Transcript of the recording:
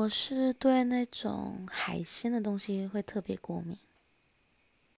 我是对那种海鲜的东西会特别过敏。